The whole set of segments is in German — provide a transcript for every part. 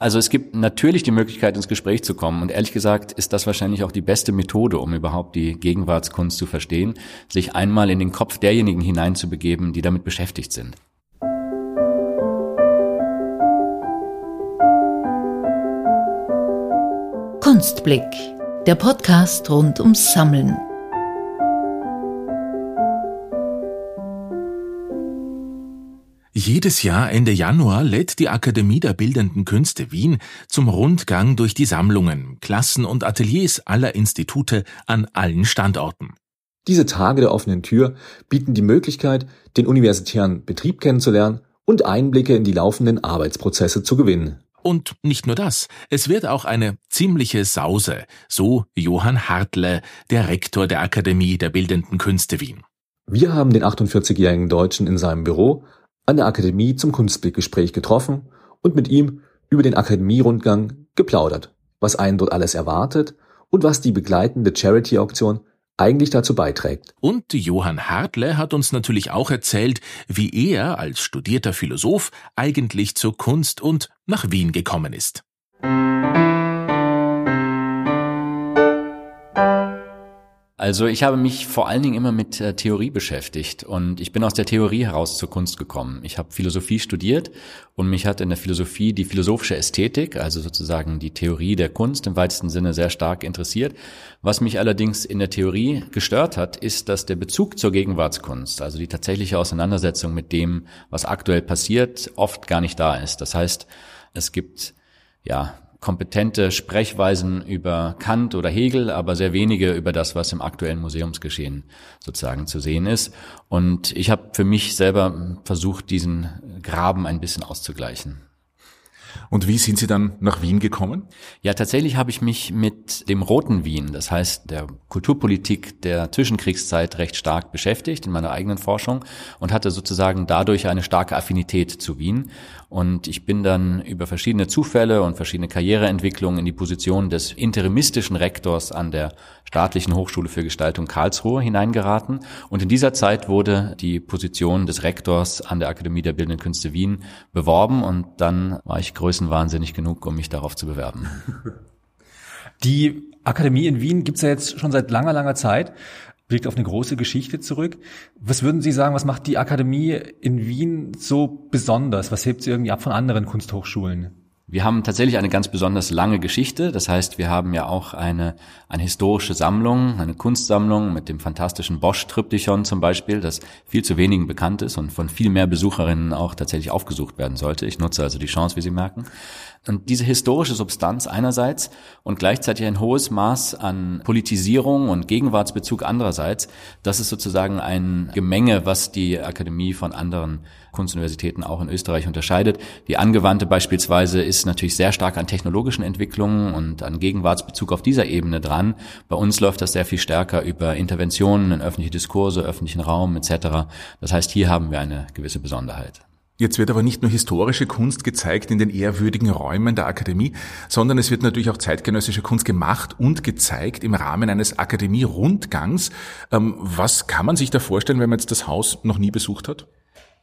Also es gibt natürlich die Möglichkeit, ins Gespräch zu kommen. Und ehrlich gesagt ist das wahrscheinlich auch die beste Methode, um überhaupt die Gegenwartskunst zu verstehen, sich einmal in den Kopf derjenigen hineinzubegeben, die damit beschäftigt sind. Kunstblick, der Podcast rund ums Sammeln. Jedes Jahr Ende Januar lädt die Akademie der Bildenden Künste Wien zum Rundgang durch die Sammlungen, Klassen und Ateliers aller Institute an allen Standorten. Diese Tage der offenen Tür bieten die Möglichkeit, den universitären Betrieb kennenzulernen und Einblicke in die laufenden Arbeitsprozesse zu gewinnen. Und nicht nur das, es wird auch eine ziemliche Sause, so Johann Hartle, der Rektor der Akademie der Bildenden Künste Wien. Wir haben den 48-jährigen Deutschen in seinem Büro an der Akademie zum Kunstblickgespräch getroffen und mit ihm über den Akademierundgang geplaudert, was einen dort alles erwartet und was die begleitende Charity-Auktion eigentlich dazu beiträgt. Und Johann Hartle hat uns natürlich auch erzählt, wie er als studierter Philosoph eigentlich zur Kunst und nach Wien gekommen ist. Also ich habe mich vor allen Dingen immer mit äh, Theorie beschäftigt und ich bin aus der Theorie heraus zur Kunst gekommen. Ich habe Philosophie studiert und mich hat in der Philosophie die philosophische Ästhetik, also sozusagen die Theorie der Kunst im weitesten Sinne sehr stark interessiert. Was mich allerdings in der Theorie gestört hat, ist, dass der Bezug zur Gegenwartskunst, also die tatsächliche Auseinandersetzung mit dem, was aktuell passiert, oft gar nicht da ist. Das heißt, es gibt ja kompetente Sprechweisen über Kant oder Hegel, aber sehr wenige über das, was im aktuellen Museumsgeschehen sozusagen zu sehen ist. Und ich habe für mich selber versucht, diesen Graben ein bisschen auszugleichen. Und wie sind Sie dann nach Wien gekommen? Ja, tatsächlich habe ich mich mit dem roten Wien, das heißt der Kulturpolitik der Zwischenkriegszeit recht stark beschäftigt in meiner eigenen Forschung und hatte sozusagen dadurch eine starke Affinität zu Wien. Und ich bin dann über verschiedene Zufälle und verschiedene Karriereentwicklungen in die Position des interimistischen Rektors an der Staatlichen Hochschule für Gestaltung Karlsruhe hineingeraten. Und in dieser Zeit wurde die Position des Rektors an der Akademie der Bildenden Künste Wien beworben und dann war ich größenwahnsinnig genug, um mich darauf zu bewerben. Die Akademie in Wien gibt's ja jetzt schon seit langer, langer Zeit, blickt auf eine große Geschichte zurück. Was würden Sie sagen, was macht die Akademie in Wien so besonders? Was hebt sie irgendwie ab von anderen Kunsthochschulen? Wir haben tatsächlich eine ganz besonders lange Geschichte. Das heißt, wir haben ja auch eine, eine historische Sammlung, eine Kunstsammlung mit dem fantastischen Bosch-Triptychon zum Beispiel, das viel zu wenigen bekannt ist und von viel mehr Besucherinnen auch tatsächlich aufgesucht werden sollte. Ich nutze also die Chance, wie Sie merken. Und diese historische Substanz einerseits und gleichzeitig ein hohes Maß an Politisierung und Gegenwartsbezug andererseits, das ist sozusagen ein Gemenge, was die Akademie von anderen Kunstuniversitäten auch in Österreich unterscheidet. Die angewandte beispielsweise ist natürlich sehr stark an technologischen Entwicklungen und an Gegenwartsbezug auf dieser Ebene dran. Bei uns läuft das sehr viel stärker über Interventionen in öffentliche Diskurse, öffentlichen Raum etc. Das heißt, hier haben wir eine gewisse Besonderheit. Jetzt wird aber nicht nur historische Kunst gezeigt in den ehrwürdigen Räumen der Akademie, sondern es wird natürlich auch zeitgenössische Kunst gemacht und gezeigt im Rahmen eines Akademie-Rundgangs. Ähm, was kann man sich da vorstellen, wenn man jetzt das Haus noch nie besucht hat?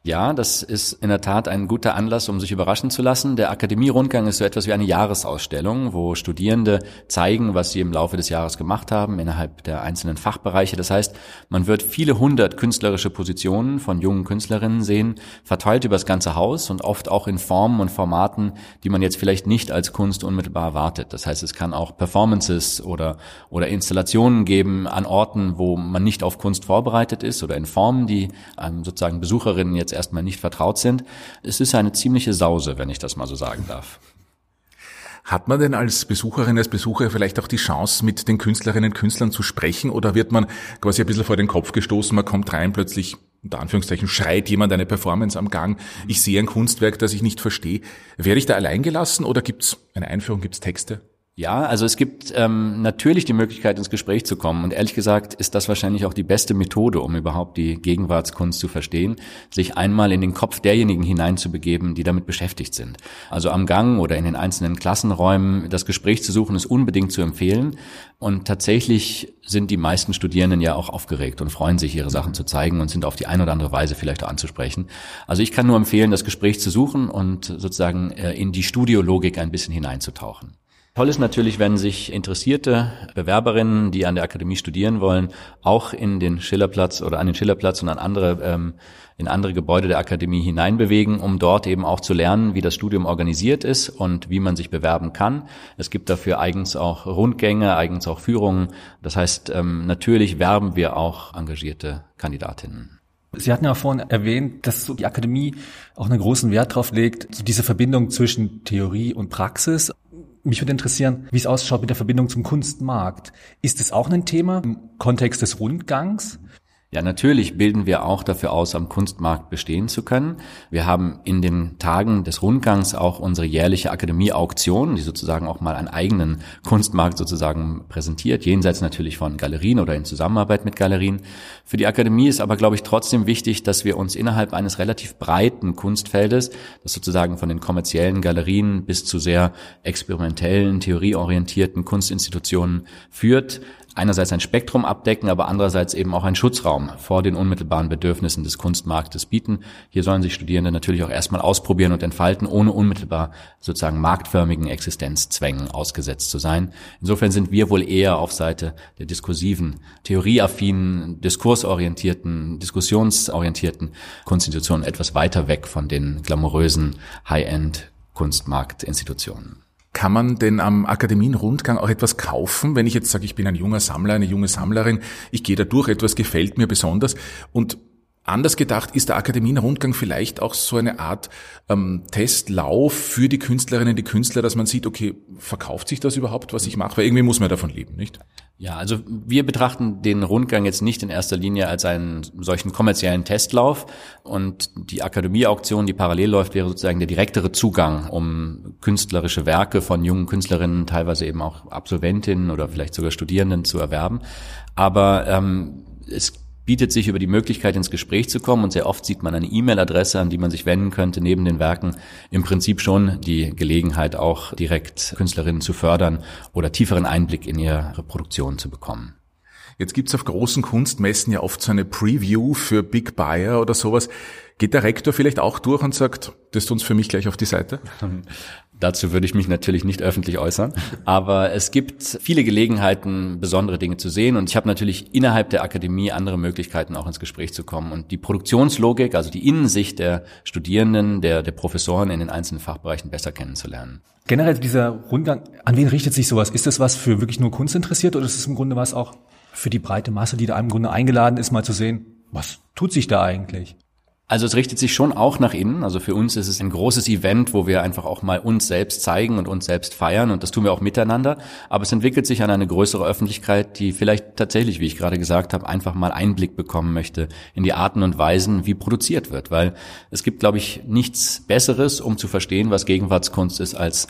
Ja, das ist in der Tat ein guter Anlass, um sich überraschen zu lassen. Der Akademie-Rundgang ist so etwas wie eine Jahresausstellung, wo Studierende zeigen, was sie im Laufe des Jahres gemacht haben innerhalb der einzelnen Fachbereiche. Das heißt, man wird viele hundert künstlerische Positionen von jungen Künstlerinnen sehen, verteilt über das ganze Haus und oft auch in Formen und Formaten, die man jetzt vielleicht nicht als Kunst unmittelbar erwartet. Das heißt, es kann auch Performances oder, oder Installationen geben an Orten, wo man nicht auf Kunst vorbereitet ist oder in Formen, die sozusagen Besucherinnen jetzt erstmal nicht vertraut sind. Es ist eine ziemliche Sause, wenn ich das mal so sagen darf. Hat man denn als Besucherin, als Besucher vielleicht auch die Chance, mit den Künstlerinnen und Künstlern zu sprechen oder wird man quasi ein bisschen vor den Kopf gestoßen, man kommt rein, plötzlich unter Anführungszeichen schreit jemand eine Performance am Gang, ich sehe ein Kunstwerk, das ich nicht verstehe. Werde ich da allein gelassen oder gibt's eine Einführung, gibt's Texte? Ja, also es gibt ähm, natürlich die Möglichkeit, ins Gespräch zu kommen. Und ehrlich gesagt ist das wahrscheinlich auch die beste Methode, um überhaupt die Gegenwartskunst zu verstehen, sich einmal in den Kopf derjenigen hineinzubegeben, die damit beschäftigt sind. Also am Gang oder in den einzelnen Klassenräumen das Gespräch zu suchen, ist unbedingt zu empfehlen. Und tatsächlich sind die meisten Studierenden ja auch aufgeregt und freuen sich, ihre Sachen zu zeigen und sind auf die eine oder andere Weise vielleicht auch anzusprechen. Also ich kann nur empfehlen, das Gespräch zu suchen und sozusagen äh, in die Studiologik ein bisschen hineinzutauchen. Toll ist natürlich, wenn sich interessierte Bewerberinnen, die an der Akademie studieren wollen, auch in den Schillerplatz oder an den Schillerplatz und an andere, ähm, in andere Gebäude der Akademie hineinbewegen, um dort eben auch zu lernen, wie das Studium organisiert ist und wie man sich bewerben kann. Es gibt dafür eigens auch Rundgänge, eigens auch Führungen. Das heißt, ähm, natürlich werben wir auch engagierte Kandidatinnen. Sie hatten ja vorhin erwähnt, dass die Akademie auch einen großen Wert drauf legt, diese Verbindung zwischen Theorie und Praxis. Mich würde interessieren, wie es ausschaut mit der Verbindung zum Kunstmarkt. Ist es auch ein Thema im Kontext des Rundgangs? Ja, natürlich bilden wir auch dafür aus, am Kunstmarkt bestehen zu können. Wir haben in den Tagen des Rundgangs auch unsere jährliche Akademie-Auktion, die sozusagen auch mal einen eigenen Kunstmarkt sozusagen präsentiert, jenseits natürlich von Galerien oder in Zusammenarbeit mit Galerien. Für die Akademie ist aber, glaube ich, trotzdem wichtig, dass wir uns innerhalb eines relativ breiten Kunstfeldes, das sozusagen von den kommerziellen Galerien bis zu sehr experimentellen, theorieorientierten Kunstinstitutionen führt, einerseits ein Spektrum abdecken, aber andererseits eben auch einen Schutzraum vor den unmittelbaren Bedürfnissen des Kunstmarktes bieten. Hier sollen sich Studierende natürlich auch erstmal ausprobieren und entfalten, ohne unmittelbar sozusagen marktförmigen Existenzzwängen ausgesetzt zu sein. Insofern sind wir wohl eher auf Seite der diskursiven, theorieaffinen, diskursorientierten, diskussionsorientierten Kunstinstitutionen etwas weiter weg von den glamourösen High-End Kunstmarktinstitutionen. Kann man denn am Akademienrundgang auch etwas kaufen, wenn ich jetzt sage, ich bin ein junger Sammler, eine junge Sammlerin, ich gehe da durch, etwas gefällt mir besonders und Anders gedacht ist der Akademienrundgang vielleicht auch so eine Art ähm, Testlauf für die Künstlerinnen, die Künstler, dass man sieht, okay, verkauft sich das überhaupt, was ich mache? Weil irgendwie muss man davon leben, nicht? Ja, also wir betrachten den Rundgang jetzt nicht in erster Linie als einen solchen kommerziellen Testlauf und die Akademieauktion, die parallel läuft, wäre sozusagen der direktere Zugang, um künstlerische Werke von jungen Künstlerinnen, teilweise eben auch Absolventinnen oder vielleicht sogar Studierenden zu erwerben. Aber ähm, es bietet sich über die Möglichkeit ins Gespräch zu kommen und sehr oft sieht man eine E-Mail-Adresse, an die man sich wenden könnte, neben den Werken im Prinzip schon die Gelegenheit auch direkt Künstlerinnen zu fördern oder tieferen Einblick in ihre Produktion zu bekommen. Jetzt gibt's auf großen Kunstmessen ja oft so eine Preview für Big Buyer oder sowas. Geht der Rektor vielleicht auch durch und sagt, das tut uns für mich gleich auf die Seite? Dazu würde ich mich natürlich nicht öffentlich äußern, aber es gibt viele Gelegenheiten, besondere Dinge zu sehen und ich habe natürlich innerhalb der Akademie andere Möglichkeiten, auch ins Gespräch zu kommen und die Produktionslogik, also die Innensicht der Studierenden, der, der Professoren in den einzelnen Fachbereichen besser kennenzulernen. Generell dieser Rundgang, an wen richtet sich sowas? Ist das was für wirklich nur Kunst interessiert oder ist es im Grunde was auch für die breite Masse, die da im Grunde eingeladen ist, mal zu sehen, was tut sich da eigentlich? Also es richtet sich schon auch nach innen. Also für uns ist es ein großes Event, wo wir einfach auch mal uns selbst zeigen und uns selbst feiern und das tun wir auch miteinander. Aber es entwickelt sich an eine größere Öffentlichkeit, die vielleicht tatsächlich, wie ich gerade gesagt habe, einfach mal Einblick bekommen möchte in die Arten und Weisen, wie produziert wird. Weil es gibt, glaube ich, nichts Besseres, um zu verstehen, was Gegenwartskunst ist, als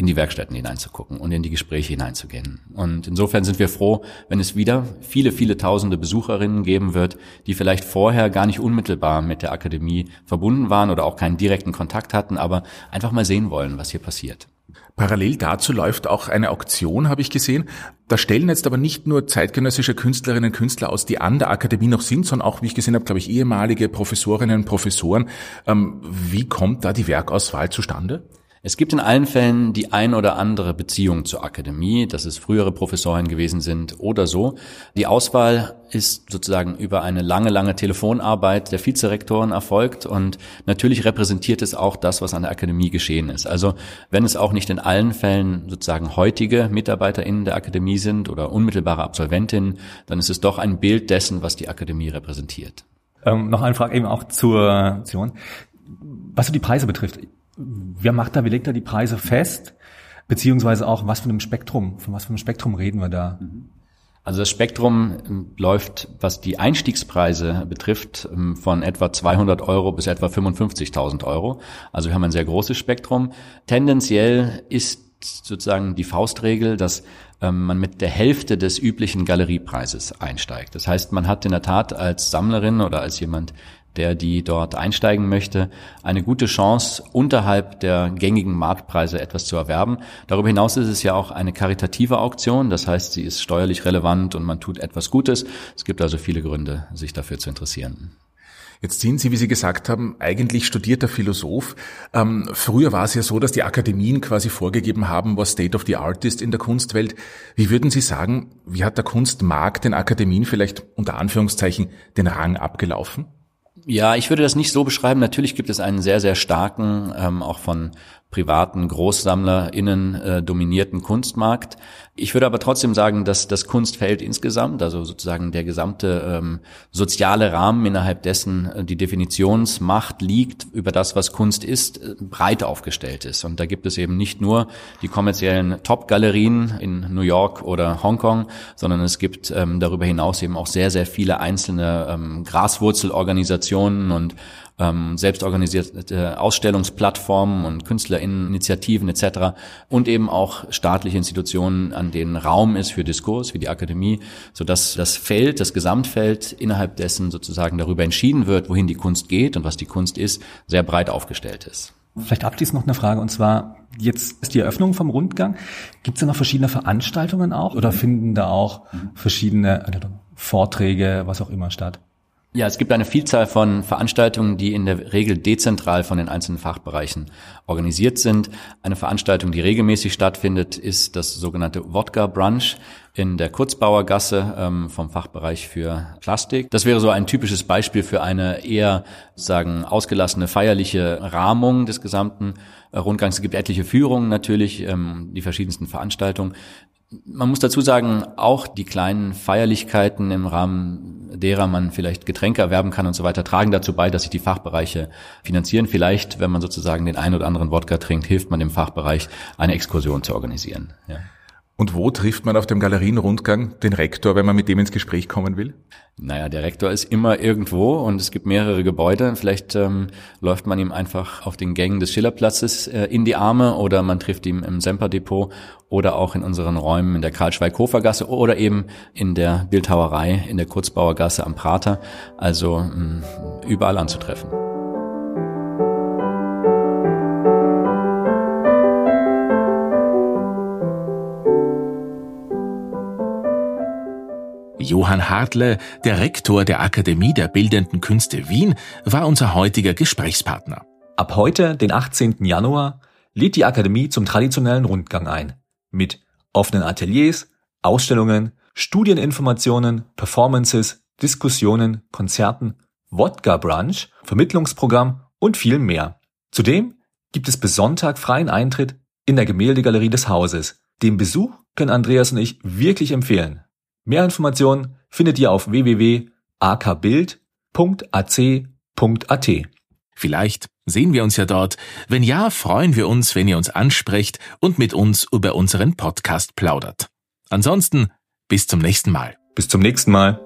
in die Werkstätten hineinzugucken und in die Gespräche hineinzugehen. Und insofern sind wir froh, wenn es wieder viele, viele tausende Besucherinnen geben wird, die vielleicht vorher gar nicht unmittelbar mit der Akademie verbunden waren oder auch keinen direkten Kontakt hatten, aber einfach mal sehen wollen, was hier passiert. Parallel dazu läuft auch eine Auktion, habe ich gesehen. Da stellen jetzt aber nicht nur zeitgenössische Künstlerinnen und Künstler aus, die an der Akademie noch sind, sondern auch, wie ich gesehen habe, glaube ich, ehemalige Professorinnen und Professoren. Ähm, wie kommt da die Werkauswahl zustande? Es gibt in allen Fällen die ein oder andere Beziehung zur Akademie, dass es frühere Professoren gewesen sind oder so. Die Auswahl ist sozusagen über eine lange, lange Telefonarbeit der Vizerektoren erfolgt und natürlich repräsentiert es auch das, was an der Akademie geschehen ist. Also wenn es auch nicht in allen Fällen sozusagen heutige MitarbeiterInnen der Akademie sind oder unmittelbare Absolventinnen, dann ist es doch ein Bild dessen, was die Akademie repräsentiert. Ähm, noch eine Frage eben auch zur Aktion. Was so die Preise betrifft wer macht da, wie legt da die Preise fest? Beziehungsweise auch, was für einem Spektrum, von was für einem Spektrum reden wir da? Also das Spektrum ähm, läuft, was die Einstiegspreise betrifft, ähm, von etwa 200 Euro bis etwa 55.000 Euro. Also wir haben ein sehr großes Spektrum. Tendenziell ist sozusagen die Faustregel, dass ähm, man mit der Hälfte des üblichen Galeriepreises einsteigt. Das heißt, man hat in der Tat als Sammlerin oder als jemand, der die dort einsteigen möchte, eine gute Chance, unterhalb der gängigen Marktpreise etwas zu erwerben. Darüber hinaus ist es ja auch eine karitative Auktion, das heißt, sie ist steuerlich relevant und man tut etwas Gutes. Es gibt also viele Gründe, sich dafür zu interessieren. Jetzt sind Sie, wie Sie gesagt haben, eigentlich studierter Philosoph. Ähm, früher war es ja so, dass die Akademien quasi vorgegeben haben, was State of the Art ist in der Kunstwelt. Wie würden Sie sagen, wie hat der Kunstmarkt den Akademien vielleicht unter Anführungszeichen den Rang abgelaufen? Ja, ich würde das nicht so beschreiben. Natürlich gibt es einen sehr, sehr starken, ähm, auch von privaten GroßsammlerInnen äh, dominierten Kunstmarkt. Ich würde aber trotzdem sagen, dass das Kunstfeld insgesamt, also sozusagen der gesamte ähm, soziale Rahmen, innerhalb dessen äh, die Definitionsmacht liegt über das, was Kunst ist, äh, breit aufgestellt ist. Und da gibt es eben nicht nur die kommerziellen Top-Galerien in New York oder Hongkong, sondern es gibt ähm, darüber hinaus eben auch sehr, sehr viele einzelne ähm, Graswurzelorganisationen und ähm, selbstorganisierte Ausstellungsplattformen und KünstlerInneninitiativen etc. und eben auch staatliche Institutionen, an denen Raum ist für Diskurs, wie die Akademie, sodass das Feld, das Gesamtfeld, innerhalb dessen sozusagen darüber entschieden wird, wohin die Kunst geht und was die Kunst ist, sehr breit aufgestellt ist. Vielleicht abschließend noch eine Frage, und zwar, jetzt ist die Eröffnung vom Rundgang. Gibt es da noch verschiedene Veranstaltungen auch oder finden da auch verschiedene Vorträge, was auch immer statt? Ja, es gibt eine Vielzahl von Veranstaltungen, die in der Regel dezentral von den einzelnen Fachbereichen organisiert sind. Eine Veranstaltung, die regelmäßig stattfindet, ist das sogenannte Wodka Brunch in der Kurzbauergasse ähm, vom Fachbereich für Plastik. Das wäre so ein typisches Beispiel für eine eher sagen ausgelassene feierliche Rahmung des gesamten äh, Rundgangs. Es gibt etliche Führungen natürlich, ähm, die verschiedensten Veranstaltungen. Man muss dazu sagen, auch die kleinen Feierlichkeiten im Rahmen derer man vielleicht Getränke erwerben kann und so weiter, tragen dazu bei, dass sich die Fachbereiche finanzieren. Vielleicht, wenn man sozusagen den einen oder anderen Wodka trinkt, hilft man dem Fachbereich, eine Exkursion zu organisieren. Ja. Und wo trifft man auf dem Galerienrundgang den Rektor, wenn man mit dem ins Gespräch kommen will? Naja, der Rektor ist immer irgendwo und es gibt mehrere Gebäude. Vielleicht ähm, läuft man ihm einfach auf den Gängen des Schillerplatzes äh, in die Arme oder man trifft ihn im Semperdepot oder auch in unseren Räumen in der Karl-Schweig-Hofer-Gasse oder eben in der Bildhauerei in der Kurzbauergasse am Prater. Also mh, mm, überall anzutreffen. Johann Hartle, der Rektor der Akademie der Bildenden Künste Wien, war unser heutiger Gesprächspartner. Ab heute, den 18. Januar, lädt die Akademie zum traditionellen Rundgang ein. Mit offenen Ateliers, Ausstellungen, Studieninformationen, Performances, Diskussionen, Konzerten, Wodka Brunch, Vermittlungsprogramm und viel mehr. Zudem gibt es bis Sonntag freien Eintritt in der Gemäldegalerie des Hauses. Den Besuch können Andreas und ich wirklich empfehlen. Mehr Informationen findet ihr auf www.akbild.ac.at. Vielleicht sehen wir uns ja dort. Wenn ja, freuen wir uns, wenn ihr uns ansprecht und mit uns über unseren Podcast plaudert. Ansonsten bis zum nächsten Mal. Bis zum nächsten Mal.